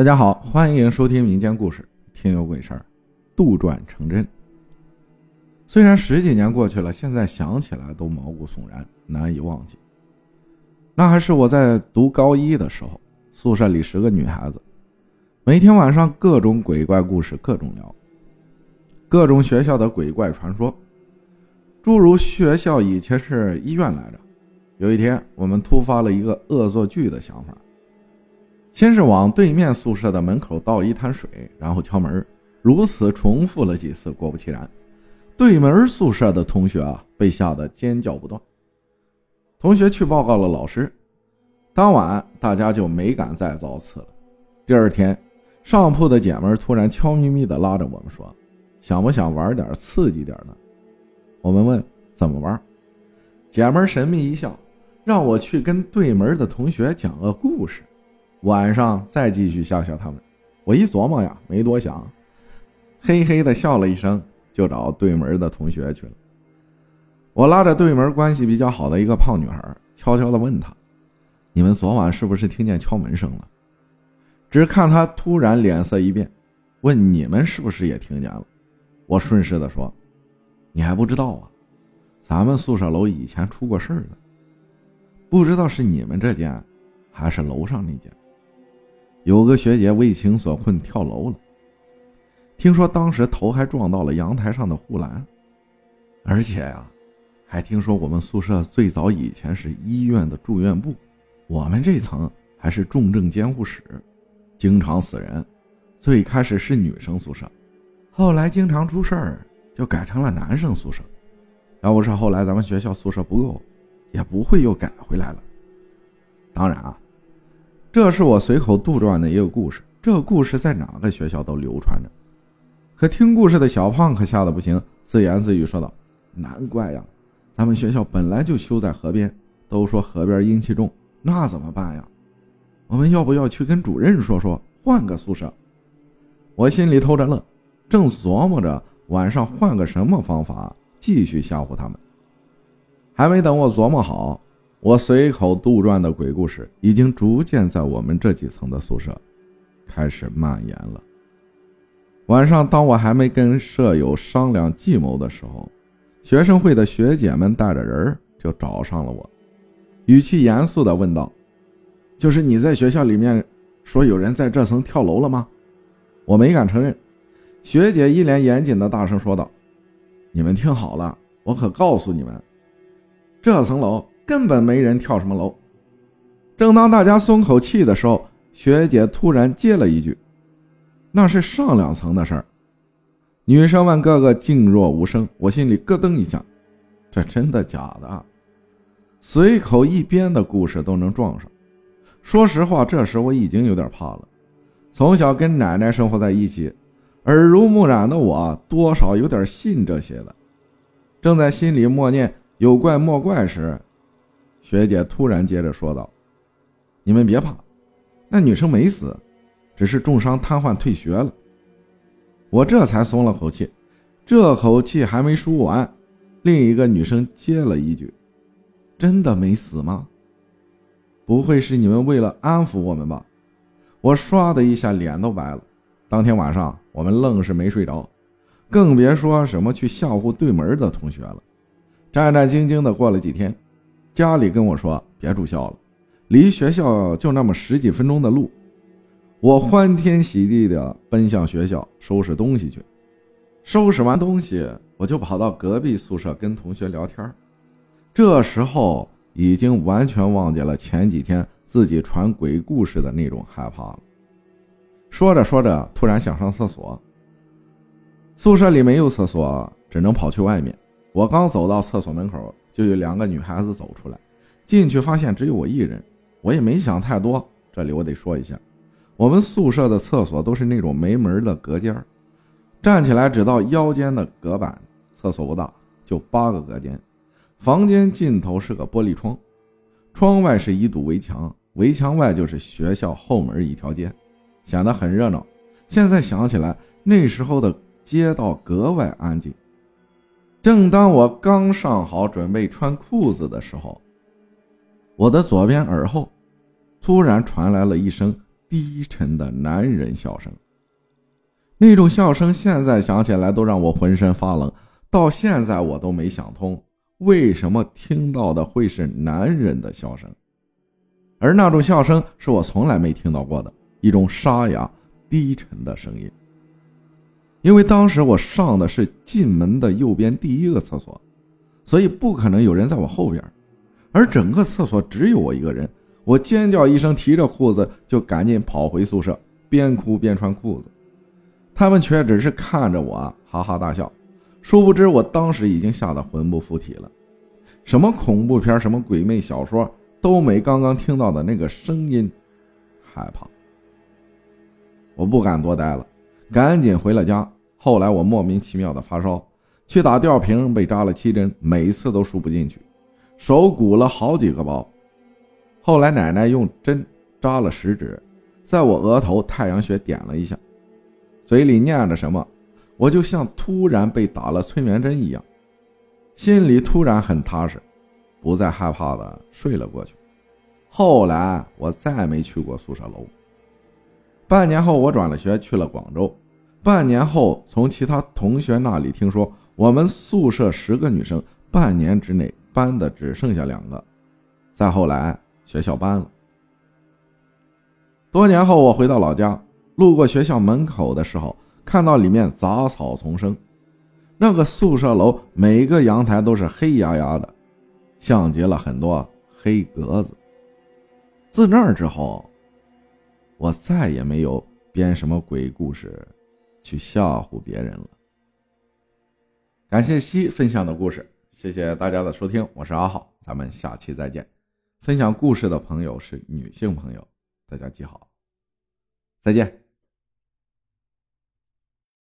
大家好，欢迎收听民间故事《听有鬼事儿》，杜撰成真。虽然十几年过去了，现在想起来都毛骨悚然，难以忘记。那还是我在读高一的时候，宿舍里十个女孩子，每天晚上各种鬼怪故事，各种聊，各种学校的鬼怪传说，诸如学校以前是医院来着。有一天，我们突发了一个恶作剧的想法。先是往对面宿舍的门口倒一滩水，然后敲门，如此重复了几次。果不其然，对门宿舍的同学啊被吓得尖叫不断。同学去报告了老师，当晚大家就没敢再造次了。第二天，上铺的姐们突然悄咪咪地拉着我们说：“想不想玩点刺激点的？”我们问：“怎么玩？”姐们神秘一笑，让我去跟对门的同学讲个故事。晚上再继续吓吓他们。我一琢磨呀，没多想，嘿嘿的笑了一声，就找对门的同学去了。我拉着对门关系比较好的一个胖女孩，悄悄的问她：“你们昨晚是不是听见敲门声了？”只看她突然脸色一变，问：“你们是不是也听见了？”我顺势的说：“你还不知道啊，咱们宿舍楼以前出过事儿的，不知道是你们这间，还是楼上那间。”有个学姐为情所困跳楼了，听说当时头还撞到了阳台上的护栏，而且呀，还听说我们宿舍最早以前是医院的住院部，我们这层还是重症监护室，经常死人。最开始是女生宿舍，后来经常出事儿，就改成了男生宿舍。要不是后来咱们学校宿舍不够，也不会又改回来了。当然啊。这是我随口杜撰的一个故事，这个故事在哪个学校都流传着。可听故事的小胖可吓得不行，自言自语说道：“难怪呀，咱们学校本来就修在河边，都说河边阴气重，那怎么办呀？我们要不要去跟主任说说，换个宿舍？”我心里偷着乐，正琢磨着晚上换个什么方法继续吓唬他们，还没等我琢磨好。我随口杜撰的鬼故事已经逐渐在我们这几层的宿舍开始蔓延了。晚上，当我还没跟舍友商量计谋的时候，学生会的学姐们带着人就找上了我，语气严肃地问道：“就是你在学校里面说有人在这层跳楼了吗？”我没敢承认。学姐一脸严谨的大声说道：“你们听好了，我可告诉你们，这层楼……”根本没人跳什么楼。正当大家松口气的时候，学姐突然接了一句：“那是上两层的事儿。”女生们个个静若无声，我心里咯噔一下，这真的假的？随口一编的故事都能撞上。说实话，这时我已经有点怕了。从小跟奶奶生活在一起，耳濡目染的我多少有点信这些的。正在心里默念“有怪莫怪”时，学姐突然接着说道：“你们别怕，那女生没死，只是重伤瘫痪退学了。”我这才松了口气。这口气还没舒完，另一个女生接了一句：“真的没死吗？不会是你们为了安抚我们吧？”我唰的一下脸都白了。当天晚上我们愣是没睡着，更别说什么去吓唬对门的同学了。战战兢兢的过了几天。家里跟我说别住校了，离学校就那么十几分钟的路。我欢天喜地的奔向学校收拾东西去。收拾完东西，我就跑到隔壁宿舍跟同学聊天。这时候已经完全忘记了前几天自己传鬼故事的那种害怕了。说着说着，突然想上厕所。宿舍里没有厕所，只能跑去外面。我刚走到厕所门口。就有两个女孩子走出来，进去发现只有我一人，我也没想太多。这里我得说一下，我们宿舍的厕所都是那种没门的隔间，站起来只到腰间的隔板。厕所不大，就八个隔间，房间尽头是个玻璃窗，窗外是一堵围墙，围墙外就是学校后门一条街，显得很热闹。现在想起来，那时候的街道格外安静。正当我刚上好准备穿裤子的时候，我的左边耳后突然传来了一声低沉的男人笑声。那种笑声现在想起来都让我浑身发冷，到现在我都没想通，为什么听到的会是男人的笑声，而那种笑声是我从来没听到过的一种沙哑低沉的声音。因为当时我上的是进门的右边第一个厕所，所以不可能有人在我后边，而整个厕所只有我一个人。我尖叫一声，提着裤子就赶紧跑回宿舍，边哭边穿裤子。他们却只是看着我哈哈大笑，殊不知我当时已经吓得魂不附体了。什么恐怖片，什么鬼魅小说，都没刚刚听到的那个声音害怕。我不敢多待了。赶紧回了家。后来我莫名其妙的发烧，去打吊瓶被扎了七针，每次都输不进去，手鼓了好几个包。后来奶奶用针扎了食指，在我额头太阳穴点了一下，嘴里念着什么，我就像突然被打了催眠针一样，心里突然很踏实，不再害怕的睡了过去。后来我再没去过宿舍楼。半年后，我转了学去了广州。半年后，从其他同学那里听说，我们宿舍十个女生，半年之内搬的只剩下两个。再后来，学校搬了。多年后，我回到老家，路过学校门口的时候，看到里面杂草丛生。那个宿舍楼每个阳台都是黑压压的，像极了很多黑格子。自那之后。我再也没有编什么鬼故事，去吓唬别人了。感谢西分享的故事，谢谢大家的收听，我是阿浩，咱们下期再见。分享故事的朋友是女性朋友，大家记好，再见。